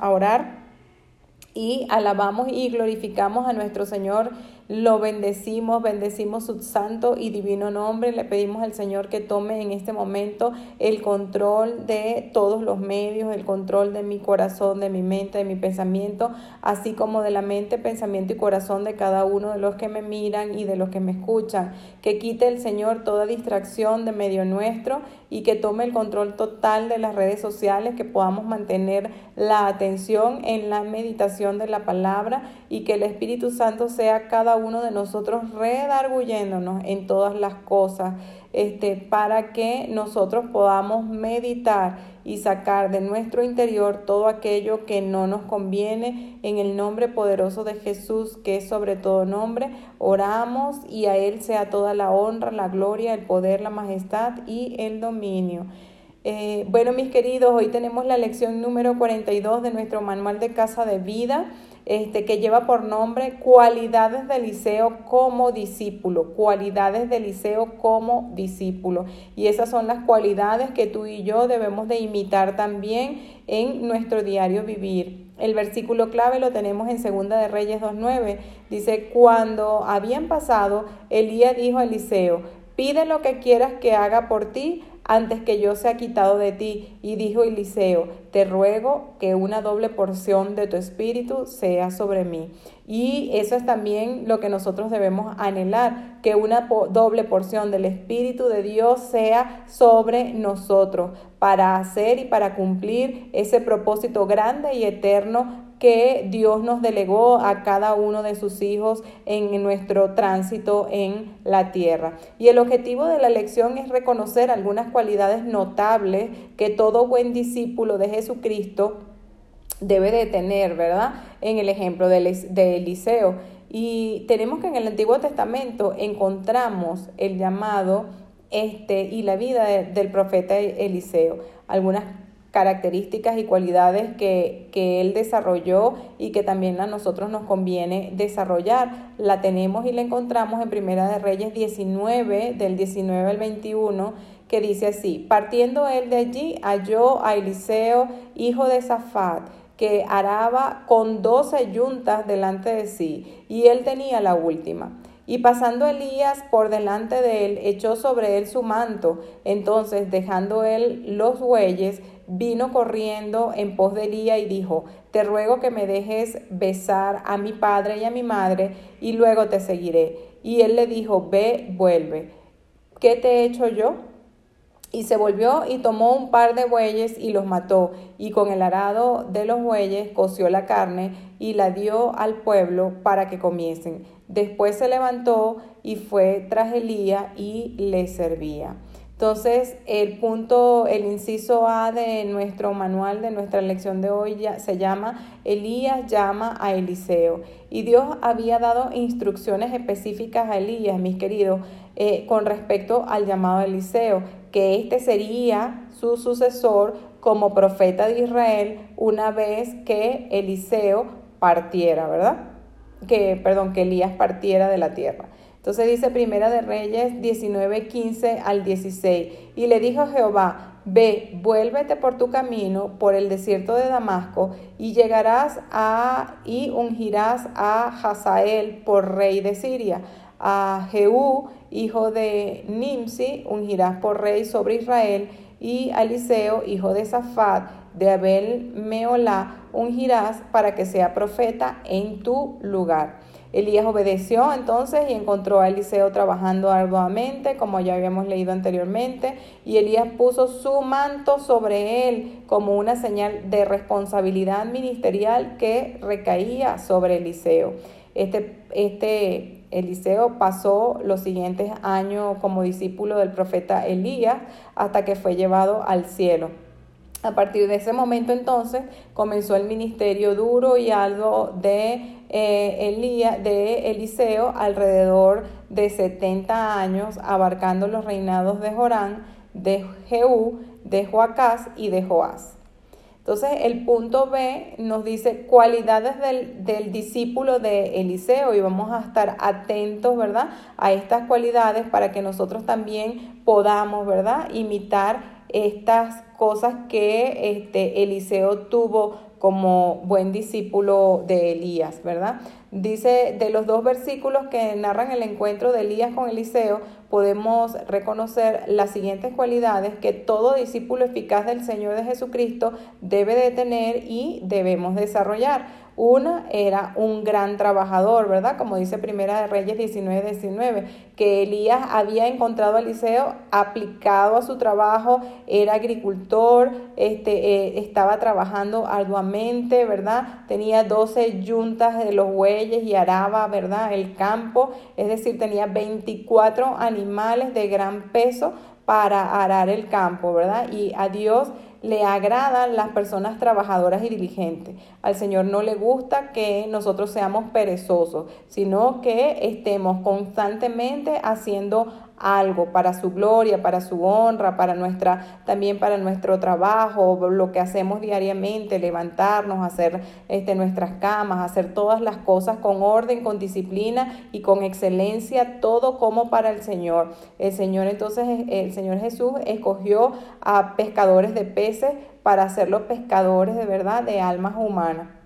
a orar y alabamos y glorificamos a nuestro Señor lo bendecimos, bendecimos su santo y divino nombre. Le pedimos al Señor que tome en este momento el control de todos los medios, el control de mi corazón, de mi mente, de mi pensamiento, así como de la mente, pensamiento y corazón de cada uno de los que me miran y de los que me escuchan. Que quite el Señor toda distracción de medio nuestro y que tome el control total de las redes sociales, que podamos mantener la atención en la meditación de la palabra y que el Espíritu Santo sea cada uno de nosotros redarguyéndonos en todas las cosas, este, para que nosotros podamos meditar y sacar de nuestro interior todo aquello que no nos conviene. En el nombre poderoso de Jesús, que es sobre todo nombre, oramos y a Él sea toda la honra, la gloria, el poder, la majestad y el dominio. Eh, bueno, mis queridos, hoy tenemos la lección número 42 de nuestro manual de casa de vida este, que lleva por nombre Cualidades de Eliseo como discípulo, cualidades de Eliseo como discípulo. Y esas son las cualidades que tú y yo debemos de imitar también en nuestro diario vivir. El versículo clave lo tenemos en Segunda de Reyes 2.9. Dice, cuando habían pasado, Elías dijo a Eliseo, pide lo que quieras que haga por ti antes que yo sea quitado de ti. Y dijo Eliseo, te ruego que una doble porción de tu espíritu sea sobre mí. Y eso es también lo que nosotros debemos anhelar, que una doble porción del Espíritu de Dios sea sobre nosotros para hacer y para cumplir ese propósito grande y eterno que Dios nos delegó a cada uno de sus hijos en nuestro tránsito en la tierra. Y el objetivo de la lección es reconocer algunas cualidades notables que todo buen discípulo de Jesucristo debe de tener, ¿verdad? En el ejemplo de, Eliseo. Y tenemos que en el Antiguo Testamento encontramos el llamado este, y la vida del profeta Eliseo. Algunas características y cualidades que, que, él desarrolló y que también a nosotros nos conviene desarrollar. La tenemos y la encontramos en Primera de Reyes 19, del 19 al 21, que dice así, partiendo él de allí, halló a Eliseo, hijo de Safat, que araba con doce yuntas delante de sí, y él tenía la última. Y pasando Elías por delante de él, echó sobre él su manto. Entonces, dejando él los bueyes, vino corriendo en pos de Elías y dijo, te ruego que me dejes besar a mi padre y a mi madre, y luego te seguiré. Y él le dijo, ve, vuelve. ¿Qué te he hecho yo? Y se volvió y tomó un par de bueyes y los mató, y con el arado de los bueyes coció la carne y la dio al pueblo para que comiesen. Después se levantó y fue tras Elías y le servía. Entonces, el punto, el inciso A de nuestro manual, de nuestra lección de hoy, ya, se llama Elías llama a Eliseo. Y Dios había dado instrucciones específicas a Elías, mis queridos, eh, con respecto al llamado Eliseo, que este sería su sucesor como profeta de Israel una vez que Eliseo partiera, ¿verdad? Que, perdón, que Elías partiera de la tierra. Entonces dice Primera de Reyes 19, 15 al 16. Y le dijo Jehová, ve, vuélvete por tu camino por el desierto de Damasco y llegarás a y ungirás a Hazael por rey de Siria. A Jehú, hijo de Nimsi, ungirás por rey sobre Israel y a Eliseo, hijo de Safat, de Abel Meolá, ungirás para que sea profeta en tu lugar. Elías obedeció entonces y encontró a Eliseo trabajando arduamente, como ya habíamos leído anteriormente, y Elías puso su manto sobre él como una señal de responsabilidad ministerial que recaía sobre Eliseo. Este, este Eliseo pasó los siguientes años como discípulo del profeta Elías hasta que fue llevado al cielo. A partir de ese momento entonces comenzó el ministerio duro y algo de, eh, de Eliseo alrededor de 70 años, abarcando los reinados de Jorán, de Jehú, de Joacás y de Joás. Entonces el punto B nos dice cualidades del, del, discípulo de Eliseo y vamos a estar atentos, ¿verdad? A estas cualidades para que nosotros también podamos, ¿verdad? Imitar estas cosas que este, Eliseo tuvo como buen discípulo de Elías, ¿verdad? Dice, de los dos versículos que narran el encuentro de Elías con Eliseo, podemos reconocer las siguientes cualidades que todo discípulo eficaz del Señor de Jesucristo debe de tener y debemos desarrollar. Una era un gran trabajador, ¿verdad? Como dice Primera de Reyes 19, 19, que Elías había encontrado a Eliseo aplicado a su trabajo, era agricultor, este, eh, estaba trabajando arduamente, ¿verdad? Tenía 12 yuntas de los bueyes y araba, ¿verdad? El campo, es decir, tenía 24 animales de gran peso para arar el campo, ¿verdad? Y a Dios le agradan las personas trabajadoras y diligentes. Al Señor no le gusta que nosotros seamos perezosos, sino que estemos constantemente haciendo algo para su gloria, para su honra, para nuestra también para nuestro trabajo, lo que hacemos diariamente, levantarnos, hacer este nuestras camas, hacer todas las cosas con orden, con disciplina y con excelencia, todo como para el Señor. El Señor entonces el Señor Jesús escogió a pescadores de peces para hacerlos pescadores de verdad de almas humanas.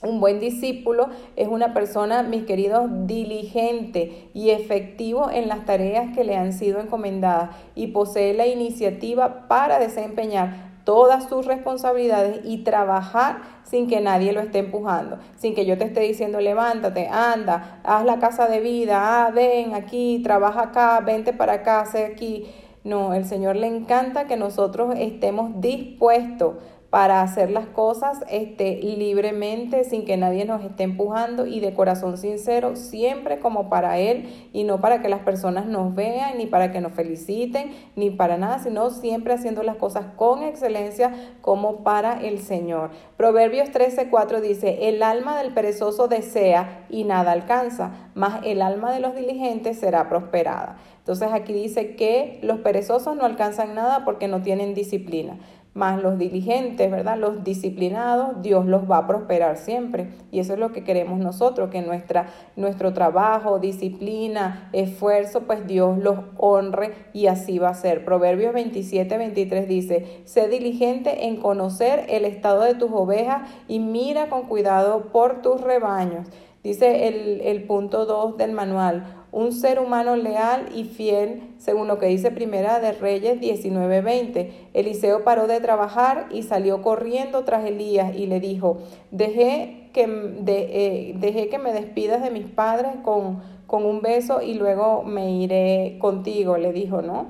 Un buen discípulo es una persona, mis queridos, diligente y efectivo en las tareas que le han sido encomendadas y posee la iniciativa para desempeñar todas sus responsabilidades y trabajar sin que nadie lo esté empujando, sin que yo te esté diciendo levántate, anda, haz la casa de vida, ah, ven aquí, trabaja acá, vente para acá, sé aquí. No, el Señor le encanta que nosotros estemos dispuestos para hacer las cosas este, libremente, sin que nadie nos esté empujando y de corazón sincero, siempre como para Él y no para que las personas nos vean, ni para que nos feliciten, ni para nada, sino siempre haciendo las cosas con excelencia como para el Señor. Proverbios 13:4 dice, el alma del perezoso desea y nada alcanza, mas el alma de los diligentes será prosperada. Entonces aquí dice que los perezosos no alcanzan nada porque no tienen disciplina más los diligentes, ¿verdad? Los disciplinados, Dios los va a prosperar siempre. Y eso es lo que queremos nosotros, que nuestra, nuestro trabajo, disciplina, esfuerzo, pues Dios los honre y así va a ser. Proverbios 27, 23 dice, sé diligente en conocer el estado de tus ovejas y mira con cuidado por tus rebaños. Dice el, el punto 2 del manual, un ser humano leal y fiel, según lo que dice Primera de Reyes 19:20. Eliseo paró de trabajar y salió corriendo tras Elías y le dijo, dejé que, de, eh, dejé que me despidas de mis padres con, con un beso y luego me iré contigo, le dijo, ¿no?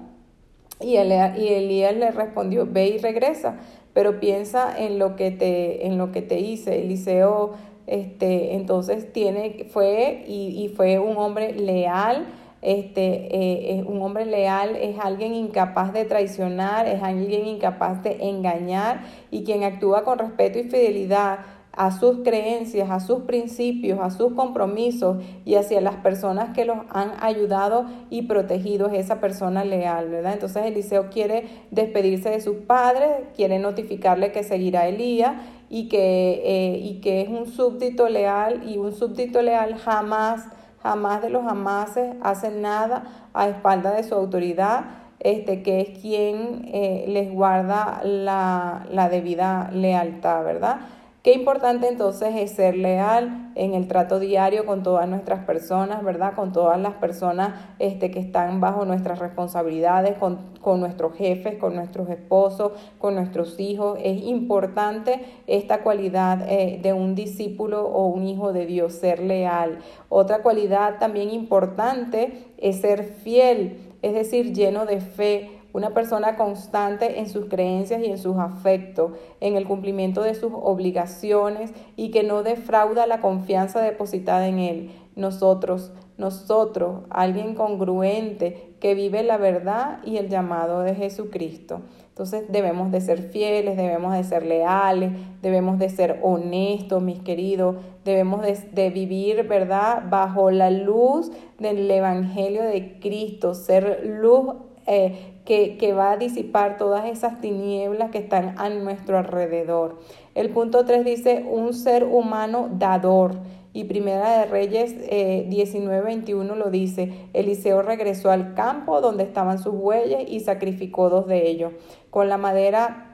Y, y Elías le respondió, ve y regresa, pero piensa en lo que te, en lo que te hice. Eliseo este, entonces tiene, fue y, fue un hombre leal, este, eh, un hombre leal es alguien incapaz de traicionar, es alguien incapaz de engañar y quien actúa con respeto y fidelidad a sus creencias, a sus principios, a sus compromisos y hacia las personas que los han ayudado y protegido es esa persona leal, ¿verdad? Entonces Eliseo quiere despedirse de sus padres, quiere notificarle que seguirá Elías y que, eh, y que es un súbdito leal y un súbdito leal jamás, jamás de los jamases hace nada a espalda de su autoridad, este, que es quien eh, les guarda la, la debida lealtad, ¿verdad? Qué importante entonces es ser leal en el trato diario con todas nuestras personas, ¿verdad? Con todas las personas este, que están bajo nuestras responsabilidades, con, con nuestros jefes, con nuestros esposos, con nuestros hijos. Es importante esta cualidad eh, de un discípulo o un hijo de Dios, ser leal. Otra cualidad también importante es ser fiel, es decir, lleno de fe una persona constante en sus creencias y en sus afectos, en el cumplimiento de sus obligaciones y que no defrauda la confianza depositada en él. Nosotros, nosotros, alguien congruente que vive la verdad y el llamado de Jesucristo. Entonces debemos de ser fieles, debemos de ser leales, debemos de ser honestos, mis queridos, debemos de, vivir, ¿verdad?, bajo la luz del Evangelio de Cristo, ser luz eh, que, va a disipar todas esas tinieblas que están a nuestro alrededor. El punto 3 dice un ser humano dador. Y Primera de Reyes eh, 19:21 lo dice, Eliseo regresó al campo donde estaban sus bueyes y sacrificó dos de ellos. Con la madera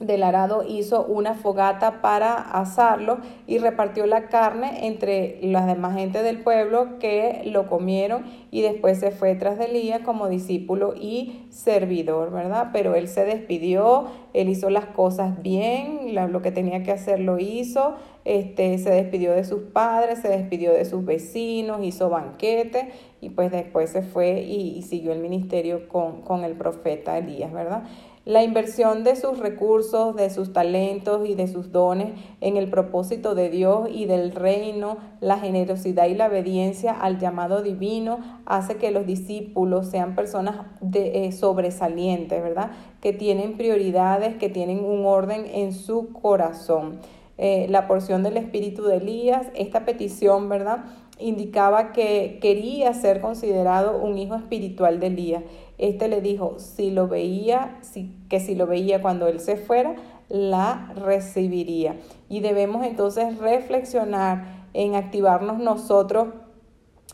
del arado hizo una fogata para asarlo y repartió la carne entre las demás gente del pueblo que lo comieron y después se fue tras de Elías como discípulo y servidor, ¿verdad? Pero él se despidió, él hizo las cosas bien, lo que tenía que hacer lo hizo, este, se despidió de sus padres, se despidió de sus vecinos, hizo banquete y pues después se fue y, siguió el ministerio con, con el profeta Elías, ¿verdad? La inversión de sus recursos, de sus talentos y de sus dones en el propósito de Dios y del reino, la generosidad y la obediencia al llamado divino hace que los discípulos sean personas de, eh, sobresalientes, ¿verdad? Que tienen prioridades, que tienen un orden en su corazón. Eh, la porción del espíritu de Elías, esta petición, ¿verdad? Indicaba que quería ser considerado un hijo espiritual de Elías. Este le dijo, si lo veía, si, que si lo veía cuando él se fuera, la recibiría. Y debemos entonces reflexionar en activarnos nosotros,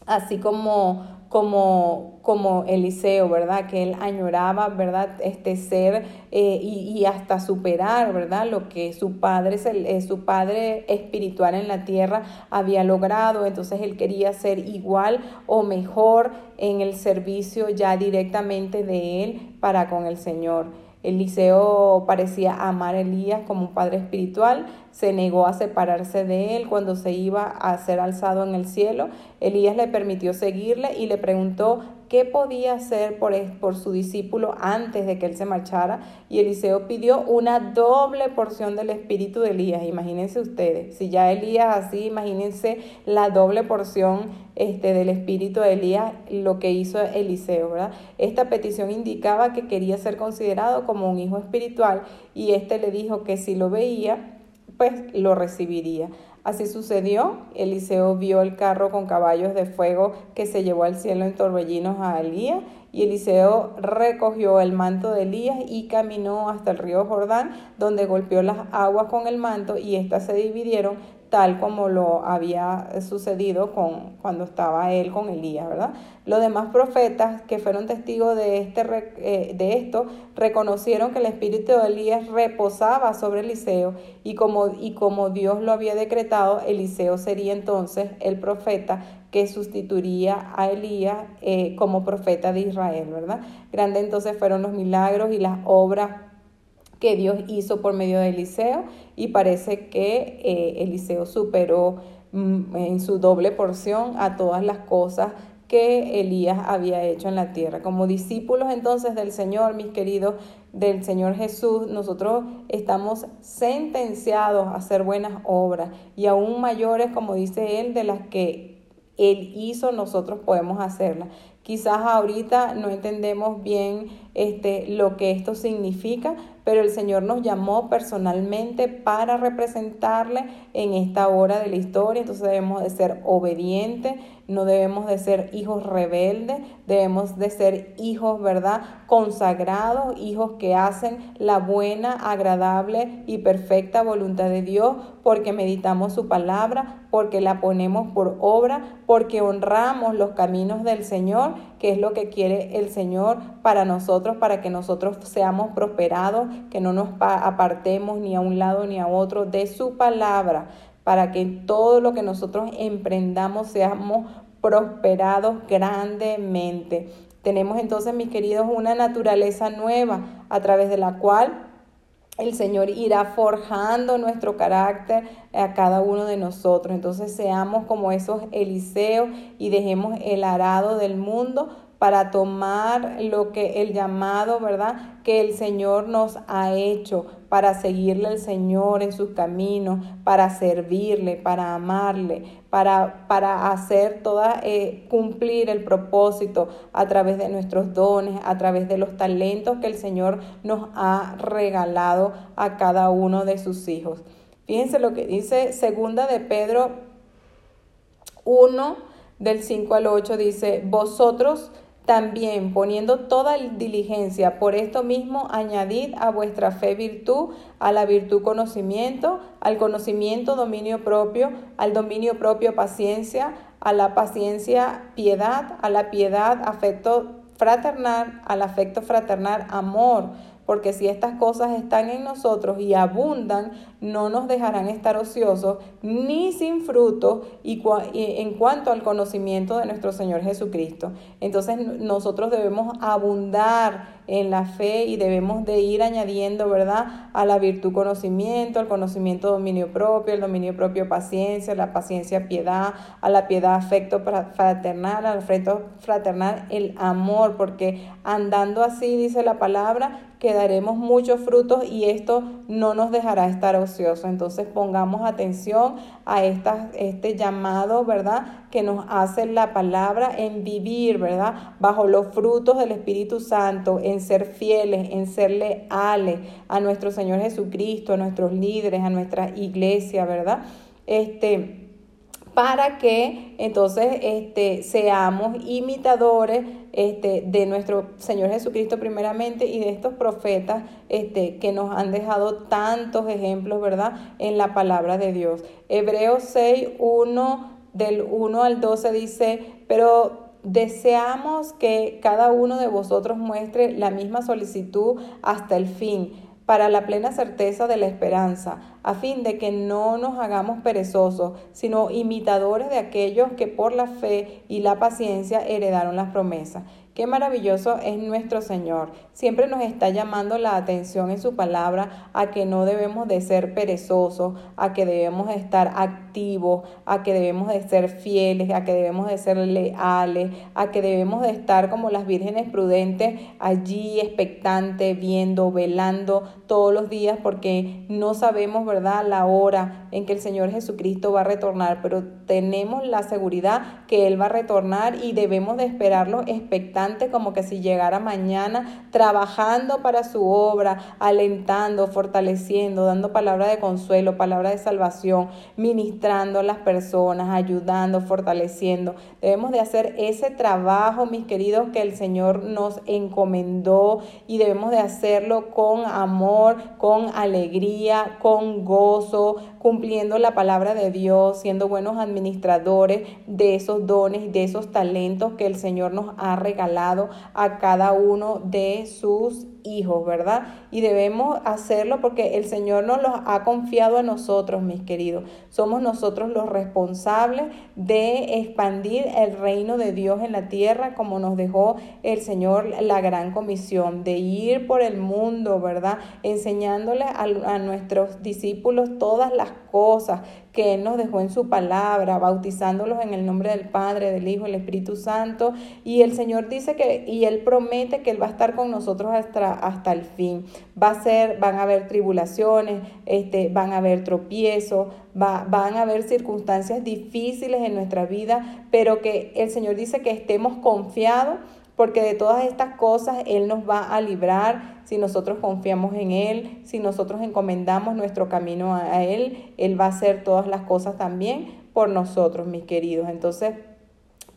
así como como, como Eliseo, ¿verdad? Que él añoraba, ¿verdad? Este ser eh, y, hasta superar, ¿verdad? Lo que su padre, eh, su padre espiritual en la tierra había logrado. Entonces él quería ser igual o mejor en el servicio ya directamente de él para con el Señor. Eliseo parecía amar a Elías como un padre espiritual, se negó a separarse de él cuando se iba a ser alzado en el cielo. Elías le permitió seguirle y le preguntó qué podía hacer por, por su discípulo antes de que él se marchara. Y Eliseo pidió una doble porción del espíritu de Elías. Imagínense ustedes, si ya Elías así, imagínense la doble porción este, del espíritu de Elías, lo que hizo Eliseo, ¿verdad? Esta petición indicaba que quería ser considerado como un hijo espiritual y este le dijo que si lo veía, pues lo recibiría. Así sucedió, Eliseo vio el carro con caballos de fuego que se llevó al cielo en torbellinos a Elías, y Eliseo recogió el manto de Elías y caminó hasta el río Jordán, donde golpeó las aguas con el manto y éstas se dividieron tal como lo había sucedido con, cuando estaba él con Elías, ¿verdad? Los demás profetas que fueron testigos de, este, eh, de esto reconocieron que el espíritu de Elías reposaba sobre Eliseo y como, y como Dios lo había decretado, Eliseo sería entonces el profeta que sustituiría a Elías eh, como profeta de Israel, ¿verdad? Grande entonces fueron los milagros y las obras que Dios hizo por medio de Eliseo y parece que eh, Eliseo superó mm, en su doble porción a todas las cosas que Elías había hecho en la tierra. Como discípulos entonces del Señor, mis queridos, del Señor Jesús, nosotros estamos sentenciados a hacer buenas obras y aún mayores, como dice Él, de las que Él hizo, nosotros podemos hacerlas. Quizás ahorita no entendemos bien este, lo que esto significa, pero el Señor nos llamó personalmente para representarle en esta hora de la historia, entonces debemos de ser obedientes, no debemos de ser hijos rebeldes, debemos de ser hijos, ¿verdad? Consagrados, hijos que hacen la buena, agradable y perfecta voluntad de Dios, porque meditamos su palabra, porque la ponemos por obra, porque honramos los caminos del Señor, que es lo que quiere el Señor para nosotros, para que nosotros seamos prosperados, que no nos apartemos ni a un lado ni a otro de su palabra para que todo lo que nosotros emprendamos seamos prosperados grandemente. Tenemos entonces, mis queridos, una naturaleza nueva a través de la cual el Señor irá forjando nuestro carácter a cada uno de nosotros. Entonces seamos como esos Eliseos y dejemos el arado del mundo para tomar lo que el llamado, ¿verdad? Que el Señor nos ha hecho para seguirle al Señor en sus caminos, para servirle, para amarle, para, para hacer toda, eh, cumplir el propósito a través de nuestros dones, a través de los talentos que el Señor nos ha regalado a cada uno de sus hijos. Fíjense lo que dice segunda de Pedro 1 del 5 al 8 dice, vosotros también poniendo toda diligencia, por esto mismo añadid a vuestra fe virtud, a la virtud conocimiento, al conocimiento dominio propio, al dominio propio paciencia, a la paciencia piedad, a la piedad afecto fraternal, al afecto fraternal amor porque si estas cosas están en nosotros y abundan, no nos dejarán estar ociosos ni sin fruto y, en cuanto al conocimiento de nuestro Señor Jesucristo. Entonces nosotros debemos abundar en la fe y debemos de ir añadiendo, ¿verdad? A la virtud conocimiento, al conocimiento dominio propio, el dominio propio paciencia, la paciencia piedad, a la piedad afecto fraternal, al afecto fraternal el amor, porque andando así, dice la palabra, que daremos muchos frutos y esto no nos dejará estar ociosos. Entonces pongamos atención a este llamado, ¿verdad? Que nos hace la palabra en vivir, ¿verdad? Bajo los frutos del Espíritu Santo, en ser fieles, en ser leales a nuestro Señor Jesucristo, a nuestros líderes, a nuestra iglesia, ¿verdad? Este para que entonces este, seamos imitadores este, de nuestro Señor Jesucristo primeramente y de estos profetas este, que nos han dejado tantos ejemplos, ¿verdad?, en la palabra de Dios. Hebreos 6, 1, del 1 al 12 dice, pero deseamos que cada uno de vosotros muestre la misma solicitud hasta el fin para la plena certeza de la esperanza, a fin de que no nos hagamos perezosos, sino imitadores de aquellos que por la fe y la paciencia heredaron las promesas. Qué maravilloso es nuestro Señor. Siempre nos está llamando la atención en su palabra a que no debemos de ser perezosos, a que debemos de estar activos, a que debemos de ser fieles, a que debemos de ser leales, a que debemos de estar como las vírgenes prudentes allí expectantes, viendo, velando todos los días porque no sabemos, ¿verdad?, la hora en que el Señor Jesucristo va a retornar, pero tenemos la seguridad que Él va a retornar y debemos de esperarlo como que si llegara mañana, trabajando para su obra, alentando, fortaleciendo, dando palabra de consuelo, palabra de salvación, ministrando a las personas, ayudando, fortaleciendo. Debemos de hacer ese trabajo, mis queridos, que el Señor nos encomendó y debemos de hacerlo con amor, con alegría, con gozo, cumpliendo la palabra de Dios, siendo buenos administradores de esos dones de esos talentos que el Señor nos ha regalado a cada uno de sus hijos, ¿verdad? Y debemos hacerlo porque el Señor nos los ha confiado a nosotros, mis queridos. Somos nosotros los responsables de expandir el reino de Dios en la tierra, como nos dejó el Señor la gran comisión, de ir por el mundo, ¿verdad? Enseñándole a, a nuestros discípulos todas las cosas que Él nos dejó en su palabra, bautizándolos en el nombre del Padre, del Hijo, del Espíritu Santo. Y el Señor dice que, y Él promete que Él va a estar con nosotros hasta, hasta el fin. Va a ser, van a haber tribulaciones, este, van a haber tropiezos, va, van a haber circunstancias difíciles en nuestra vida, pero que el Señor dice que estemos confiados porque de todas estas cosas Él nos va a librar si nosotros confiamos en Él, si nosotros encomendamos nuestro camino a Él, Él va a hacer todas las cosas también por nosotros, mis queridos. Entonces,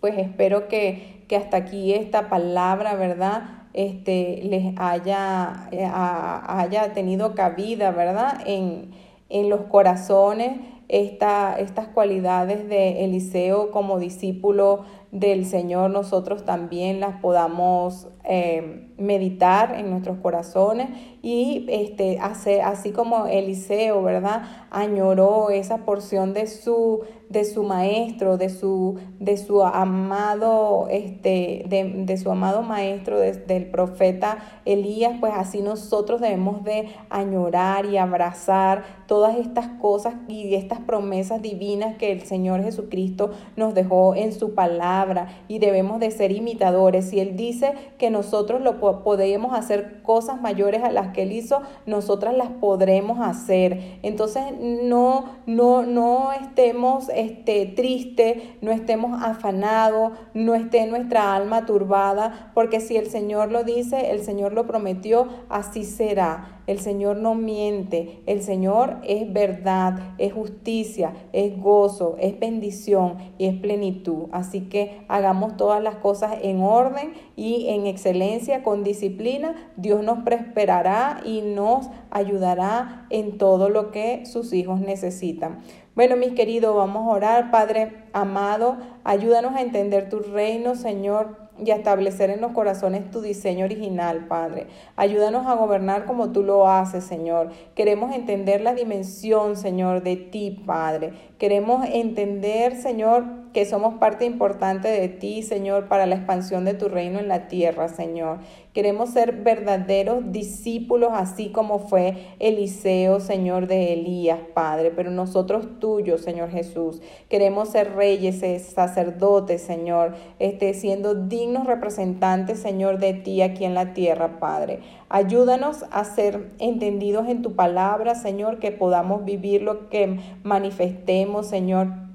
pues espero que, que hasta aquí esta palabra, ¿verdad? Este, les haya, eh, haya tenido cabida, ¿verdad? En, en los corazones esta, estas cualidades de Eliseo como discípulo del Señor, nosotros también las podamos eh, meditar en nuestros corazones y este, así como Eliseo, ¿verdad? Añoró esa porción de su, de su maestro, de su, de su amado, este, de, de su amado maestro, del profeta Elías, pues así nosotros debemos de añorar y abrazar todas estas cosas y estas promesas divinas que el Señor Jesucristo nos dejó en su palabra y debemos de ser imitadores. Si Él dice que nosotros lo podemos hacer cosas mayores a las que Él hizo, nosotras las podremos hacer. Entonces no, no, no estemos este, tristes, no estemos afanados, no esté nuestra alma turbada, porque si el Señor lo dice, el Señor lo prometió, así será. El Señor no miente, el Señor es verdad, es justicia, es gozo, es bendición y es plenitud. Así que hagamos todas las cosas en orden y en excelencia, con disciplina. Dios nos prosperará y nos ayudará en todo lo que sus hijos necesitan. Bueno, mis queridos, vamos a orar. Padre amado, ayúdanos a entender tu reino, Señor y a establecer en los corazones tu diseño original, Padre. Ayúdanos a gobernar como tú lo haces, Señor. Queremos entender la dimensión, Señor, de ti, Padre. Queremos entender, Señor, que somos parte importante de ti, Señor, para la expansión de tu reino en la tierra, Señor. Queremos ser verdaderos discípulos, así como fue Eliseo, Señor, de Elías, Padre, pero nosotros tuyos, Señor Jesús. Queremos ser reyes, eh, sacerdotes, Señor, este, siendo dignos representantes, Señor, de ti aquí en la tierra, Padre. Ayúdanos a ser entendidos en tu palabra, Señor, que podamos vivir lo que manifestemos, Señor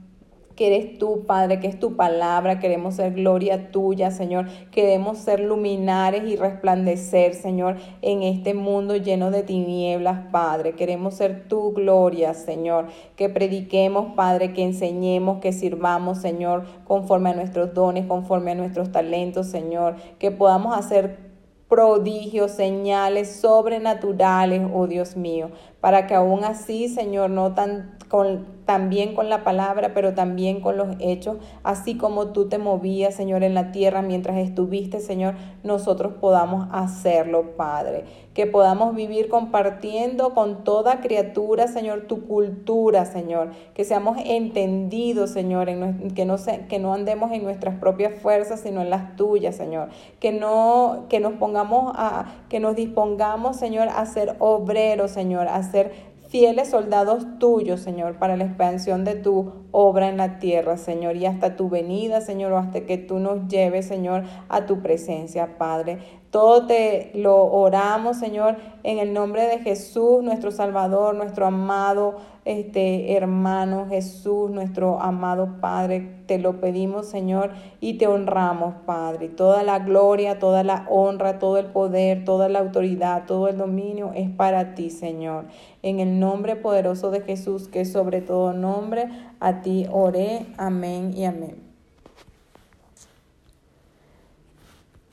que eres tú, Padre, que es tu palabra. Queremos ser gloria tuya, Señor. Queremos ser luminares y resplandecer, Señor, en este mundo lleno de tinieblas, Padre. Queremos ser tu gloria, Señor. Que prediquemos, Padre, que enseñemos, que sirvamos, Señor, conforme a nuestros dones, conforme a nuestros talentos, Señor. Que podamos hacer prodigios, señales sobrenaturales, oh Dios mío, para que aún así, Señor, no tan con, también con la palabra, pero también con los hechos, así como tú te movías, Señor, en la tierra mientras estuviste, Señor, nosotros podamos hacerlo, Padre. Que podamos vivir compartiendo con toda criatura, Señor, tu cultura, Señor. Que seamos entendidos, Señor, en, que, no se, que no andemos en nuestras propias fuerzas, sino en las tuyas, Señor. Que no, que nos pongamos a, que nos dispongamos, Señor, a ser obreros, Señor, ser fieles soldados tuyos, Señor, para la expansión de tu obra en la tierra, Señor, y hasta tu venida, Señor, o hasta que tú nos lleves, Señor, a tu presencia, Padre. Todo te lo oramos, Señor, en el nombre de Jesús, nuestro Salvador, nuestro amado este hermano Jesús, nuestro amado Padre. Te lo pedimos, Señor, y te honramos, Padre. Toda la gloria, toda la honra, todo el poder, toda la autoridad, todo el dominio es para ti, Señor. En el nombre poderoso de Jesús, que sobre todo nombre, a ti oré. Amén y amén.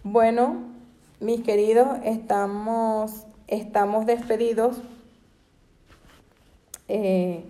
Bueno, mis queridos, estamos, estamos despedidos eh,